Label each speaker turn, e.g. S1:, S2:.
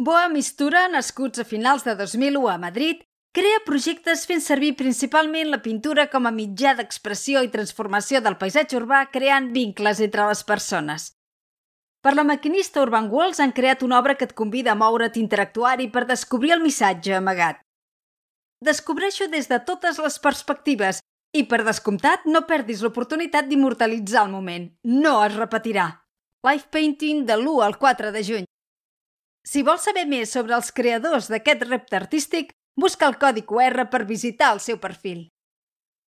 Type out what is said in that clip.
S1: Boa Mistura, nascuts a finals de 2001 a Madrid, crea projectes fent servir principalment la pintura com a mitjà d'expressió i transformació del paisatge urbà creant vincles entre les persones. Per la maquinista Urban Walls han creat una obra que et convida a moure't, interactuar-hi per descobrir el missatge amagat. Descobreixo des de totes les perspectives i, per descomptat, no perdis l'oportunitat d'immortalitzar el moment. No es repetirà. Live Painting de l'1 al 4 de juny. Si vols saber més sobre els creadors d'aquest repte artístic, busca el codi QR per visitar el seu perfil.